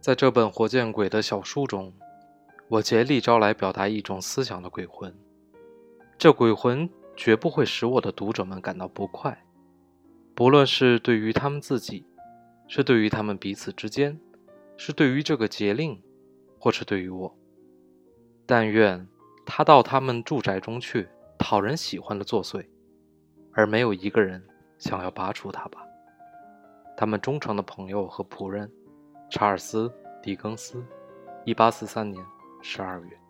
在这本活见鬼的小书中，我竭力招来表达一种思想的鬼魂。这鬼魂绝不会使我的读者们感到不快，不论是对于他们自己，是对于他们彼此之间，是对于这个节令，或是对于我。但愿他到他们住宅中去，讨人喜欢的作祟，而没有一个人想要拔除他吧。他们忠诚的朋友和仆人。查尔斯·狄更斯，一八四三年十二月。